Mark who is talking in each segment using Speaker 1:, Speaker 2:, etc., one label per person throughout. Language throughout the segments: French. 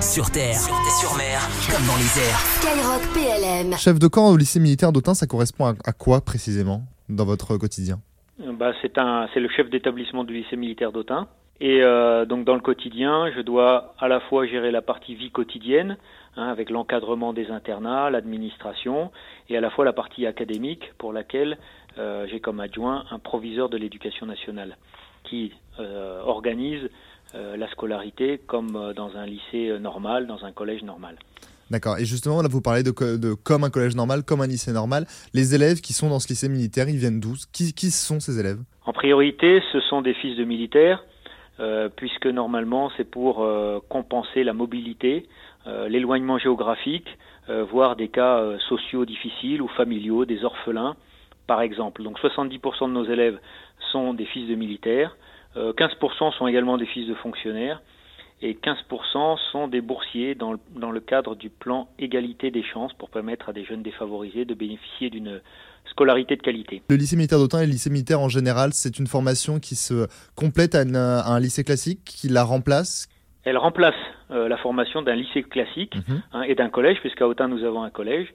Speaker 1: Sur terre, sur, mer, comme dans les airs.
Speaker 2: Skyrock PLM.
Speaker 3: Chef de camp au lycée militaire d'Autun, ça correspond à, à quoi précisément dans votre quotidien?
Speaker 4: Bah, c'est un, c'est le chef d'établissement du lycée militaire d'Autun. Et euh, donc dans le quotidien, je dois à la fois gérer la partie vie quotidienne, hein, avec l'encadrement des internats, l'administration, et à la fois la partie académique, pour laquelle euh, j'ai comme adjoint un proviseur de l'éducation nationale, qui euh, organise euh, la scolarité comme euh, dans un lycée euh, normal, dans un collège normal.
Speaker 3: D'accord. Et justement, là, vous parlez de, co- de comme un collège normal, comme un lycée normal. Les élèves qui sont dans ce lycée militaire, ils viennent d'où? Qui, qui sont ces élèves?
Speaker 4: En priorité, ce sont des fils de militaires, euh, puisque normalement c'est pour euh, compenser la mobilité, euh, l'éloignement géographique, euh, voire des cas euh, sociaux difficiles ou familiaux, des orphelins, par exemple. Donc 70% de nos élèves sont des fils de militaires, euh, 15% sont également des fils de fonctionnaires, et 15% sont des boursiers dans le, dans le cadre du plan égalité des chances pour permettre à des jeunes défavorisés de bénéficier d'une scolarité de qualité.
Speaker 3: Le lycée militaire d'Autun et le lycée militaire en général, c'est une formation qui se complète à, une- à un lycée classique, qui la remplace?
Speaker 4: Elle remplace euh, la formation d'un lycée classique
Speaker 3: Mhm.
Speaker 4: hein, et d'un collège, puisqu'à Autun nous avons un collège,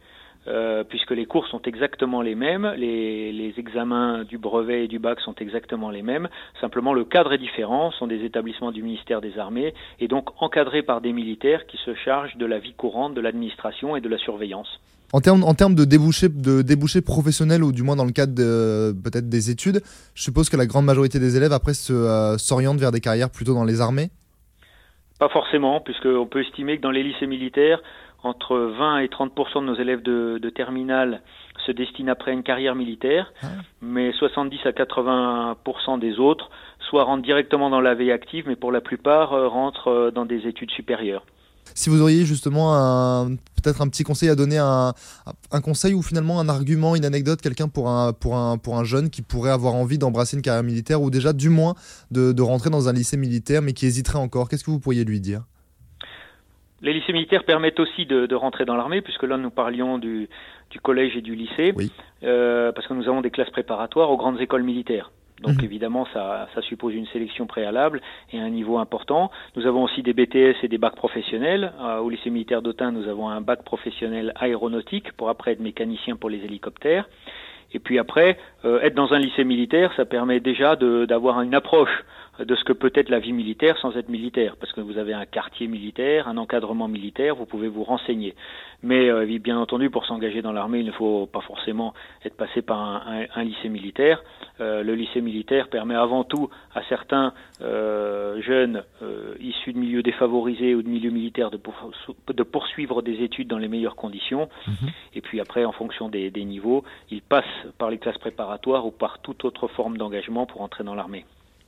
Speaker 4: euh, puisque les cours sont exactement les mêmes, les, les examens du brevet et du bac sont exactement les mêmes, simplement le cadre est différent, ce sont des établissements du ministère des Armées, et donc encadrés par des militaires qui se chargent de la vie courante, de l'administration et de la surveillance.
Speaker 3: En termes, en termes de débouchés de débouchés professionnels ou du moins dans le cadre de- peut-être des études, je suppose que la grande majorité des élèves après se, euh, s'orientent vers des carrières plutôt dans les armées?
Speaker 4: Pas forcément, puisqu'on peut estimer que dans les lycées militaires, entre 20 et 30 de nos élèves de, de terminale se destinent après à une carrière militaire,
Speaker 3: Ah.
Speaker 4: mais 70 à 80% des autres soit rentrent directement dans la vie active, mais pour la plupart euh, rentrent euh, dans des études supérieures.
Speaker 3: Si vous auriez justement peut-être un petit conseil à donner, un, un conseil ou finalement un argument, une anecdote, quelqu'un pour un, pour, un, pour un jeune qui pourrait avoir envie d'embrasser une carrière militaire ou déjà du moins de, de rentrer dans un lycée militaire mais qui hésiterait encore, qu'est-ce que vous pourriez lui dire?
Speaker 4: Les lycées militaires permettent aussi de, de rentrer dans l'armée, puisque là nous parlions du, du collège et du lycée,
Speaker 3: Oui.
Speaker 4: euh, parce que nous avons des classes préparatoires aux grandes écoles militaires. Donc
Speaker 3: Mhm.
Speaker 4: évidemment, ça, ça suppose une sélection préalable et un niveau important. Nous avons aussi des BTS et des bacs professionnels. Euh, au lycée militaire d'Autun, nous avons un bac professionnel aéronautique pour après être mécanicien pour les hélicoptères. Et puis après, euh, être dans un lycée militaire, ça permet déjà d'avoir une approche de ce que peut être la vie militaire sans être militaire, parce que vous avez un quartier militaire, un encadrement militaire, vous pouvez vous renseigner. Mais euh, bien entendu, pour s'engager dans l'armée, il ne faut pas forcément être passé par un, un- un lycée militaire. Euh, le lycée militaire permet avant tout à certains euh, jeunes euh, issus de milieux défavorisés ou de milieux militaires de, pour- de poursuivre des études dans les meilleures conditions. Et puis après, en fonction des, des niveaux, ils passent par les classes préparatoires ou par toute autre forme d'engagement pour entrer dans l'armée.